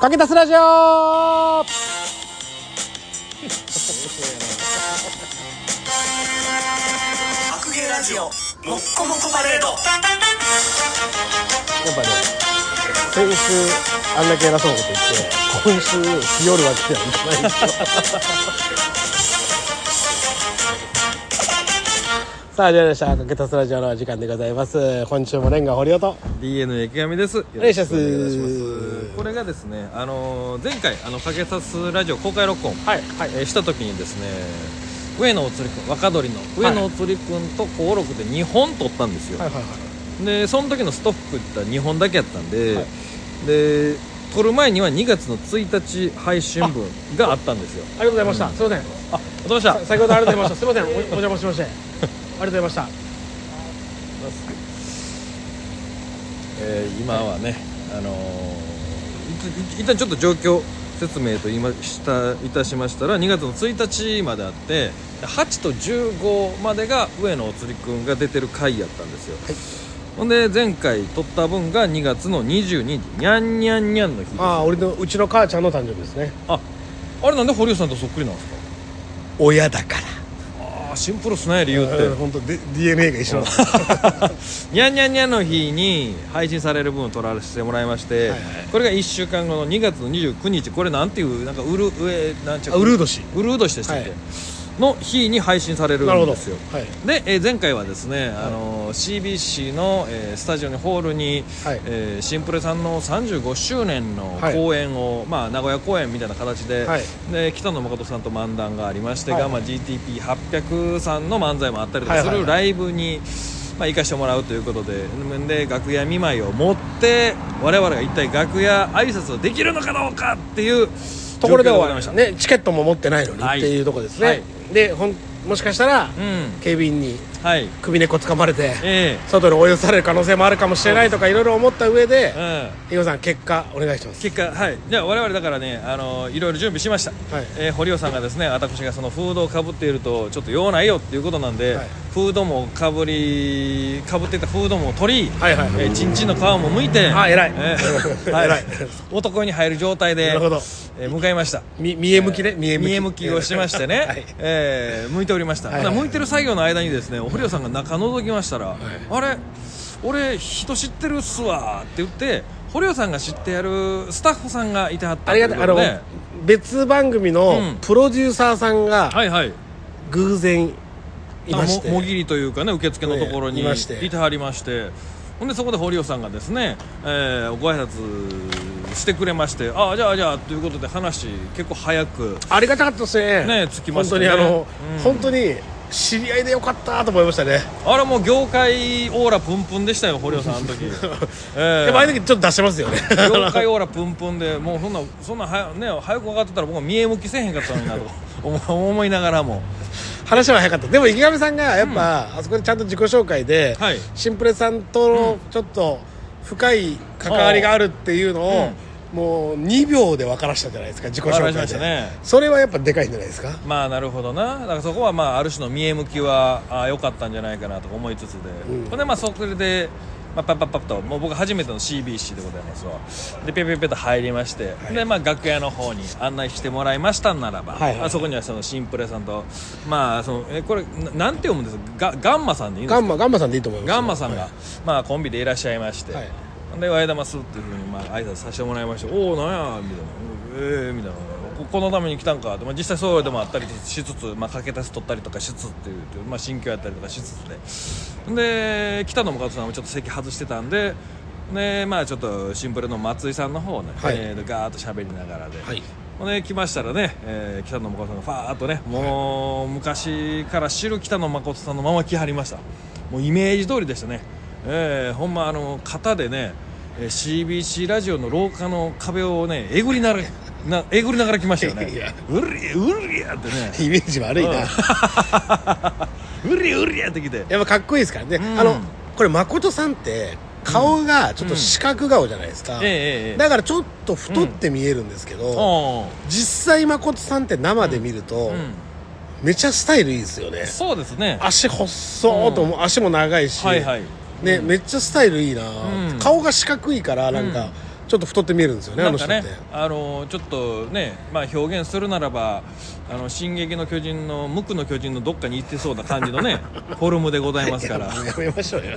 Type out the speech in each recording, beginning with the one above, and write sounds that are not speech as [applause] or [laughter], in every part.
かけたすラジオ。白芸ラジオもっこもこパレード。やっぱね先週あんだけ偉そうなこと言って今週日和るわけにはいかないさあ始まりましたかけたすラジオの時間でございます。今週もレンガ堀尾と。DNA 池上です。よお願いしくお願いします。これがですね、あのー前回あのかけさすラジオ公開録音、はいはい。えーした時にですね、上野おつりくん若鳥の上野おつりくんと登録で2本撮ったんですよ。はいはいはい。でその時のストックって2本だけやったんで、はい。で撮る前には2月の1日配信分があったんですよ。ありがとうございました、すいません。あ、どうした。さ。先ほどありがとうございました。すいません。おお邪魔しましてありがとうございました。えー今はね、あのーいい一旦ちょっと状況説明と言いましたいたしましたら2月の1日まであって8と15までが上野おつりくんが出てる回やったんですよ、ほんで前回撮った分が2月の22日。にゃんにゃんにゃんの日ああ俺のうちの母ちゃんの誕生日ですね。ああれなんで堀尾さんとそっくりなんですか？親だからシンプルっすね理由って。本当 DNA が一緒なにゃんにゃんにゃんの日に配信される分を撮らせてもらいまして、はいはい。これが1週間後の2月の29日これなんていうなんかウル上なんちゃあウルー年。ウルー年でしたっけ、はいの日に配信されるんですよ。はい。で、えー前回はですね、あのー CBC の、えースタジオにホールに、はい。えーシンプレさんの35周年のはい。公演を、まあ、名古屋公演みたいな形で,、はい。で北野誠さんと漫談がありまして、はい。が、まあ、GTP800 さんの漫才もあったりとかはいはいはい。するライブに、まあ、行かしてもらうということでで楽屋見舞いを持って我々が一体楽屋挨拶をできるのかどうかっていうところで終わりました。たねチケットも持ってないのにはいっていうところですね、はい。でほんもしかしたら、うん。警備員にはい。首根っこ掴まれてえ外に追い出される可能性もあるかもしれないとかいろいろ思った上で伊尾さん結果お願いします。結果はい。じゃあ我々だからねあのいろいろ準備しました、はい。えー堀尾さんがですね私がそのフードをかぶっているとちょっと用ないよっていうことなんで、はい。フードもかぶりかぶってたフードも取り、はいはいえーチンチンの皮も剥いてあ偉い。えー [laughs] はい。偉い。男に入る状態でなるほど。えー向かいました。み見え向きね見え向き。見え向きをしましてね、[laughs] はい。えー向いておりました、はい。はいてる作業の間にですね堀尾さんが中覗きましたら、あれ俺人知ってるっすわって言って堀尾さんが知ってやるスタッフさんがいてはった別番組うのん。プロデューサーさんがはいはい。偶然いまして。ももぎりというかね受付のところにいてはりまして。ほんでそこで堀尾さんがですね、えーご挨拶してくれましてああじゃあじゃあということで話結構早くありがたかったですね。ねつきましたね。本当にあの、うん。本当に知り合いでよかったと思いましたね。あれもう業界オーラプンプンでしたよ堀尾さんあの時、[laughs] えでもああいう時ちょっと出してますよね。業界オーラプンプンでもうそんなそんなはや、ね、早く分かってたら僕は見え向きせえへんかったのになと [laughs] 思思いながらも。話は早かった。でも池上さんがやっぱ、あそこでちゃんと自己紹介で、はい。シンプレさんとのちょっと深い関わりがあるっていうのを、もう2秒で分からしたじゃないですか自己紹介で、したね。それはやっぱでかいんじゃないですか？まあなるほどな。だからそこはまあある種の見え向きはあ良かったんじゃないかなと思いつつで、うん。ほんでまあそれで、まあ、パッパッパッともう僕初めての CBC でございますわ。でペペペと入りまして、でまあ楽屋の方に案内してもらいましたならば、はいはい。まあそこにはそのシンプレさんとまあそのえこれななんて読むんですか？ガガンマさんでいいんですか？ガンマガンマさんでいいと思いますガンマさんが、はい。まあコンビでいらっしゃいまして、はいで「おはようございます」っていうふうにまあ挨拶させてもらいまして「おおなんや」みたいな「ええみたいな。ここのために来たんか」で、まあ、実際そうでもあったりしつつ、まあ、かけたし取ったりとかしつつっていう、まあ、心境やったりとかしつつで。で北野誠さんもちょっと席外してたんででまあちょっとシンプルの松井さんの方ね、はい。えーでガーッと喋りながらで、はい。ほんで来ましたらね、えー北野誠さんがファーッとねもう昔から知る北野誠さんのまま来はりました。もうイメージ通りでしたね、えーほんまあの肩でねえー CBC ラジオの廊下の壁をねえぐりながらなえぐりながら来ましたよね。いや。うりうりやってね。イメージ悪いな、うん。[laughs] うりうりやってきて。やっぱかっこいいですからね、うん。あのこれ誠さんって顔がちょっと四角顔じゃないですか、ええええ。だからちょっと太って見えるんですけど、おー実際誠さんって生で見ると、うん。めちゃスタイルいいですよね。そうですね。足細ーとも、足も長いし、はいはいねめっちゃスタイルいいな、うん。顔が四角いからなんか、ちょっと太って見えるんですよねねの人って、あのちょっとね、まあ、表現するならば「あの進撃の巨人」の無垢の巨人のどっかに行ってそうな感じのね [laughs] フォルムでございますから。いやめましょうよ。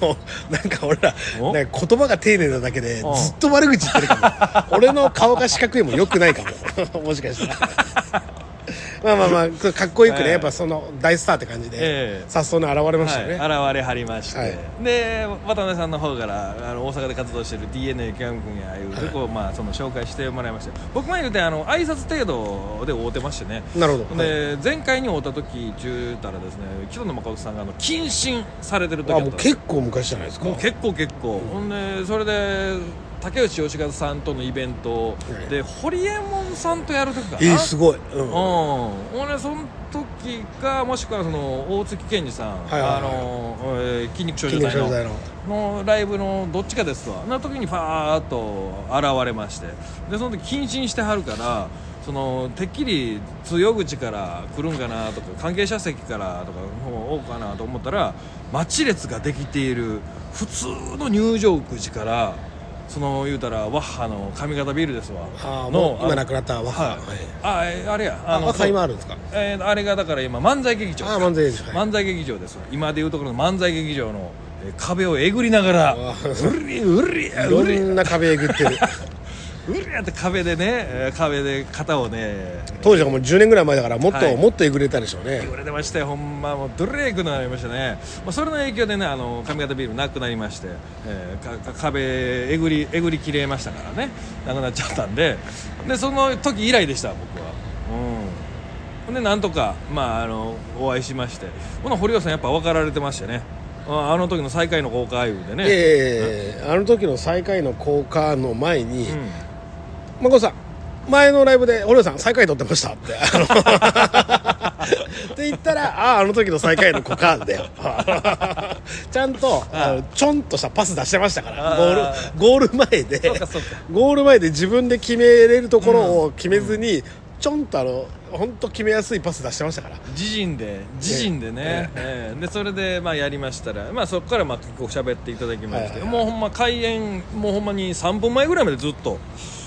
もうなんか俺らお？なんか言葉が丁寧なだけでずうん。っと悪口言ってるかも俺の顔が四角いもよくないかも。[laughs] もしかしたらまあまあまあかっこよくね、ええやっぱその大スターって感じで、ええ。さっそうに現れましたよね、はい、現れはりまして、はい。で渡辺さんの方からあの大阪で活動している DNA キャン君やいうとこ、まあ、その紹介してもらいまして。僕前言うてあの挨拶程度で会うてましてね。なるほど、はい。で前回に会うた時中たらですね北野誠さんがあの謹慎されてる時あもう結構昔じゃないですか。もう結構結構、ほんでそれで竹内義和さんとのイベントで堀江門さんとやる時かな。えー、すごい、うん。うん、俺その時かもしくはその大月健二さん、はいはいはいあの、えー筋肉少筋女の。のライブのどっちかですわ。な時にファーッと現れまして。でその時謹慎してはるからそのてっきり通用口から来るんかなとか関係者席からとかの方多かなと思ったら待ち列ができている普通の入場口からその言うたらワッハの上方ビルですわ。あーのもう今亡くなったワッハ。はい。あえあれやあ若さ今あるんですか？えーあれがだから今漫才劇場あー漫才劇場。はい。漫才劇場ですわ。今でいうところの漫才劇場の、えー壁をえぐりながらあ。うりうりいろうり。んな壁えぐってる [laughs] うりって壁でね、えー壁で肩をね。当時はもう10年ぐらい前だからもっと、はい。もっとえぐれたでしょうね。言われてましたよ。ほんまもうドレークになりましたね、まあ、それの影響でねあの上方ビールなくなりまして、えーかか壁えぐりえぐりきれましたからね。なくなっちゃったんで。でその時以来でした僕は。うん。ほんでなんとか、まあ、あのお会いしまして。ほな堀尾さんやっぱ分かられてましてね。ああの時の最下位の公開でね、ええあの時の最下位の交換の前にうん「まこさん前のライブで堀尾さん最下位取ってました」って。[laughs] って言ったら「あああの時の最下位の交換だよ」[laughs] ちゃんとちょんとしたパス出してましたから。あゴールゴール前で。ゴール前で自分で決めれるところを決めずに、ちょんとあの本当決めやすいパス出してましたから。自陣で自陣でね、ええ。でそれでまあやりましたら、まあ、そこからまあ結構喋っていただきまして、もうほんま開演もうほんまに3分前ぐらいまでずっと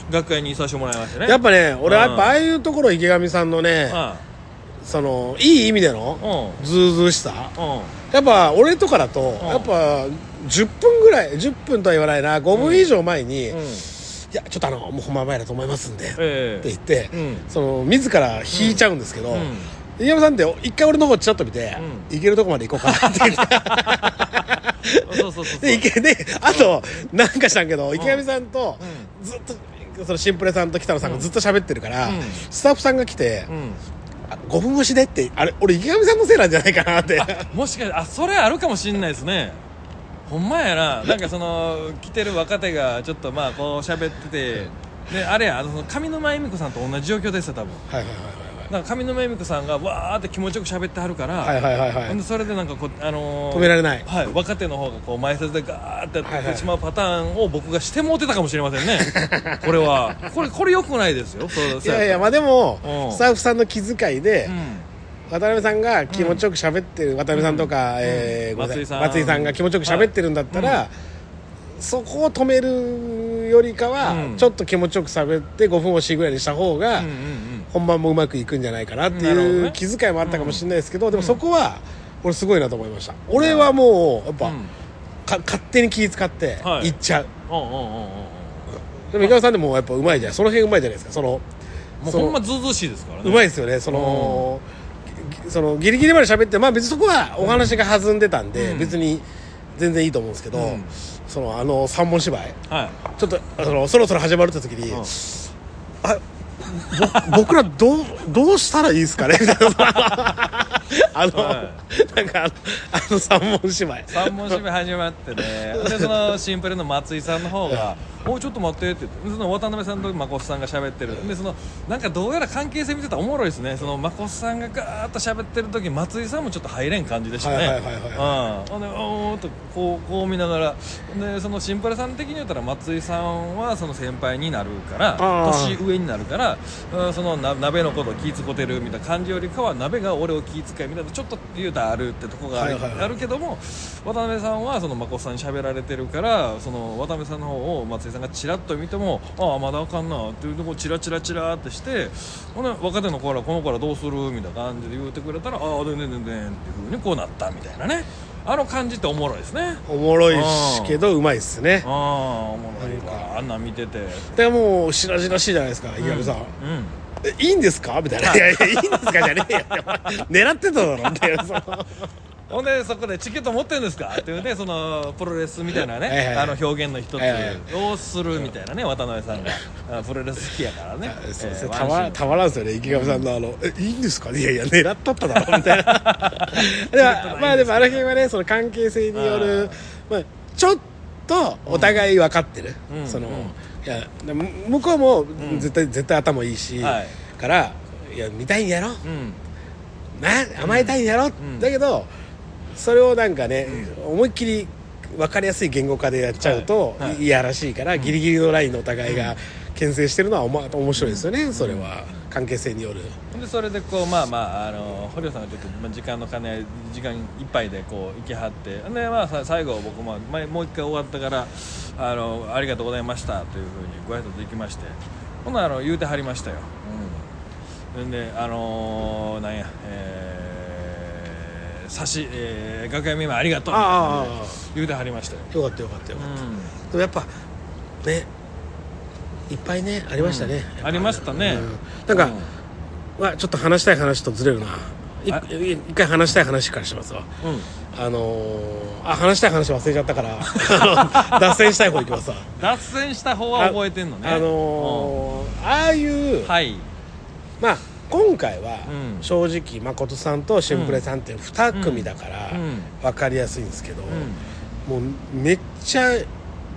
楽屋にいさせてもらいましたね。やっぱね俺うんやっぱああいうところ池上さんのねあそのいい意味でのあうずうしさ。うん。やっぱ俺とかだとん。やっぱ10分ぐらい10分とは言わないな5分以上前に、やちょっとあのもう本番前だと思いますんで、ってええ言って、うん。その自ら引いちゃうんですけど、うん。池上さんって一回俺の方ちょっと見て、行けるとこまで行こうかなって言ってそうそうそう。で池であとなんかしたんけど池上さんとうずっとそのシンプレさんと北野さんがずっと喋ってるから、うん。スタッフさんが来て、うん。あ5分越しでってあれ俺池上さんのせいなんじゃないかなって。もしかしてあそれあるかもしんないですねほんまやな。なんかその来てる若手がちょっとまあこう喋ってて。であれやあの上沼恵美子さんと同じ状況ですよ多分。はいはいなんか上沼恵美子さんがわーって気持ちよく喋ってはるから、はいはいはいはいはい。ほんでそれでなんかこう、あのー止められない。はい、若手の方がこう前説でガーってやはいはいってしまうパターンを僕がしてもうてたかもしれませんね。[laughs] これは。これこれよくないですよ。そういやいやまあでもうん。スタッフさんの気遣いでうん渡辺さんが気持ちよく喋ってる渡辺さんとかえーごめんな松井さん。松井さんが気持ちよく喋ってるんだったらそこを止めるよりかはうん。ちょっと気持ちよく喋って5分押しぐらいにした方がうんうんうん。本番もうまくいくんじゃないかなってなるほどね。いう気遣いもあったかもしれないですけどでもそこは俺すごいなと思いました。俺はもうやっぱうん。か勝手に気使ってはい。行っちゃう。うんうんうんうんうん。でも池上さんでもやっぱうまいじゃん。その辺うまいじゃないですか。そのもうそのほんまずうずうしいですからね。うまいですよね。そのぎそのギリギリまで喋ってまあ別にそこはお話が弾んでたんで、うん。別に全然いいと思うんですけど、うん。そのあの三本芝居。はい。ちょっとあのそろそろ始まるって時に、うん。あぼ僕らどうどうしたらいいですかね？みたいなあの、はなんかあのあの三本芝居。三本締め始まってね。でそのシンプルの松井さんの方が「[laughs] おいちょっと待って」ってその渡辺さんと誠さんが喋ってる。でそのなんかどうやら関係性見てたらおもろいですね。その誠さんがガーッと喋ってる時松井さんもちょっと入れん感じでしたね。はいはいはいはうん。おーっとこうこう見ながら。でそのシンプルさん的に言ったら松井さんはその先輩になるから年上になるからうんそのな鍋のことを気ぃ使ってるみたいな感じよりかは鍋が俺を気ぃ使遣いみたいなちょっと言うたらあるってとこがある,、あるけども渡辺さんはその眞子さんに喋られてるからその渡辺さんの方を松井さんがちらっと見てもああまだあかんなっていうとこチラチラチラってしてほな若手の子らこの子らどうするみたいな感じで言うてくれたらああでんでんでんでんっていうふうにこうなったみたいなねあの感じっておもろいですねおもろいしけどうまいっすねああおもろいわあんなん見ててでもう白々しいじゃないですか池上さん、うんえいいんですか？みたいな「い。やいやいいんですか?」じゃねえよ。狙ってただろっていうその。ほんでそこでチケット持ってるんですか？っていうねそのプロレスみたいなね、はいはいはい。あの表現の一つをするみたいなね渡辺さんが。あプロレス好きやからね。えーねたまたまらんですよね池上さんのあの「えいいんですか?」いやいや狙っとっただろみたいな。[laughs] でもまあでもあの辺はねその関係性によるまあちょっとお互い分かってる、うん。その、うん。いや向こうも絶対、絶対頭いいし、はい。からいや見たいんやろ？うん。な甘えたいんやろ、ん。だけどそれをなんかね、思いっきり分かりやすい言語化でやっちゃうと、い。い、やらしいから、ギリギリのラインのお互いが牽制してるのはおも面白いですよね、それは関係性による。でそれでこうまあまああの堀尾さんがちょっとまあ時間の兼ね合い時間いっぱいでこう行きはって。でまあさ最後僕も前もう一回終わったからあのありがとうございましたというふうにご挨拶できまして。ほんならあの言うてはりましたよ、うん、であのーなんやえー、差し、えー、楽屋見舞いありがとうあ言うてはりましたよ、よかったよかったよかった、うん。でもやっぱねいっぱいねありましたね、ありましたね。うん。なんか、うんわちょっと話したい話とずれるな。いあい一回話したい話からしますわ。うん。あのー、あ話したい話忘れちゃったから [laughs] 脱線したい方行きますわ。脱線した方は覚えてんのね。あのーああいう、うんはい。まあ今回はうん。正直誠さんとシンプレさんっていう2組だからうん。分かりやすいんですけど、うん。もうめっちゃ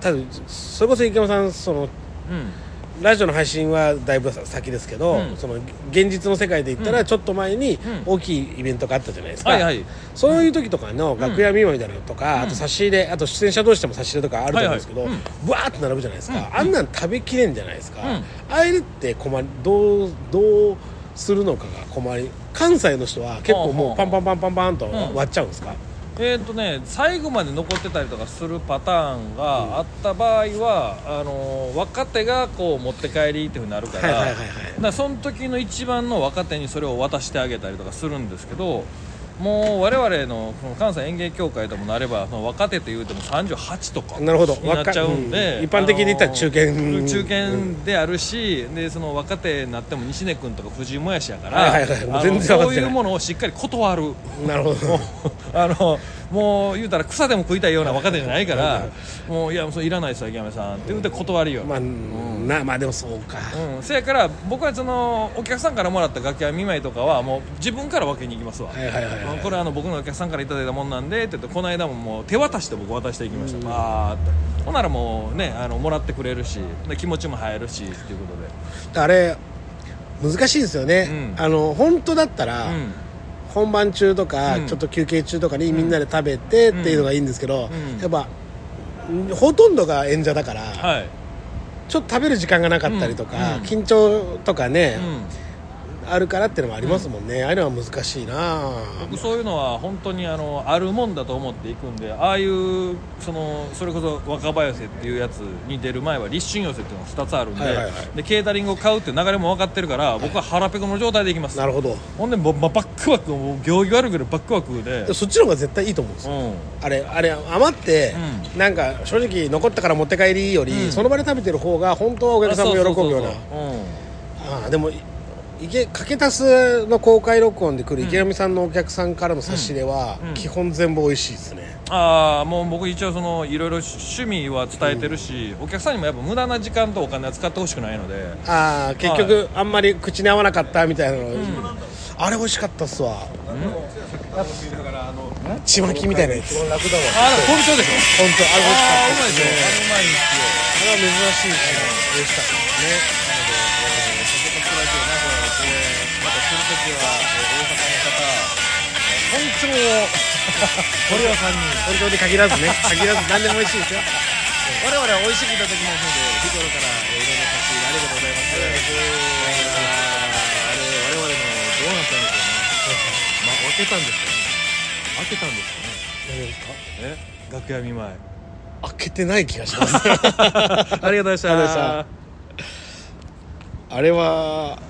多分それこそ池山さんそのうん。ラジオの配信はだいぶ先ですけど、うん。その現実の世界で言ったうん。らちょっと前にうん。大きいイベントがあったじゃないですか、はいはい。そういう時とかの楽屋見舞いみたいなのとか、うん。あと差し入れあと出演者同士でも差し入れとかあると思うんですけど、はいはい。ブワーって並ぶじゃないですか、うん。あんなん食べきれんじゃないですか、うん。ああいうのって困りどうどうするのかが困り関西の人は結構もうパンパンパンパンパンとん割っちゃうんですか、えーとね、最後まで残ってたりとかするパターンがあった場合は、あのー若手がこう持って帰りっていうふうになるから,、からその時の一番の若手にそれを渡してあげたりとかするんですけどもう我々のこの関西演芸協会ともなればその若手というても38とかなるほど。になっちゃうんで、若うん。一般的に言ったら中堅。あのー中堅であるし、でその若手になっても西根君とか藤井もやしやから、はいはいはい。そういうものをしっかり断る。なるほど。[laughs] あのもう言うたら草でも食いたいような若手じゃないからもういやそれいらないですよ池上さんって言って断るよ、まあ、なまあでもそうか、うん、せやから僕はそのお客さんからもらった楽屋見舞いとかはもう自分から分けに行きますわ、はいはいはいはい。うんこれあの僕のお客さんからいただいたもんなんでって言ってこの間ももう手渡して僕渡していきました。バーって。ほんならもうねあのもらってくれるしで気持ちも入るしっていうことで。あれ難しいですよね、うん。あの本当だったら、うん本番中とか、うん。ちょっと休憩中とかにみんなで食べてっていうのがいいんですけど、うん。やっぱんほとんどが演者だから、はい、ちょっと食べる時間がなかったりとか、うん。緊張とかね、うんあるからっていうのもありますもんね、ああいうのは難しいな。僕そういうのは本当にあのあるもんだと思っていくんでああいうそのそれこそ若葉寄せっていうやつに出る前は立春寄せっていうのが2つあるんで,、はいはいはい。でケータリングを買うっていう流れも分かってるから、僕は腹ペコの状態でいきます。なるほど。ほんでもう、まバックワクもう行儀悪いぐらいバックワクで。でそっちの方が絶対いいと思うんですよ、うん。あれあれ余って、うなんか正直残ったから持って帰りより、うん。その場で食べてる方が本当はお客さんも喜ぶような。ああでもい池かけたすの公開録音で来る池上さんのお客さんからの差し入れは、うん。基本全部美味しいですね、うんああもう僕一応そのいろいろ趣味は伝えてるし、お客さんにもやっぱ無駄な時間とお金は使ってほしくないので。ああ結局、あんまり口に合わなかったみたいなの、あれ美味しかったっすわ。ちまきみたいなやつ。あああ本当でしょ？本当あれ美味しかああうったまいでしょあれうまいんですよ。あれは珍しいし美味しかったですねまたするときは、えー大阪の方本庁を堀尾さんに本当に限らずね限らず何でも美味しいですよ我々は美味しくいただきますので日頃からえーいろんな差し入れありがとうございますあれ我々のどうなったんでしょうねまあおけたんですかね開けたんですかね何ですかえ楽屋見舞い開けてない気がしますありがとうございましたありがとうございましたあれは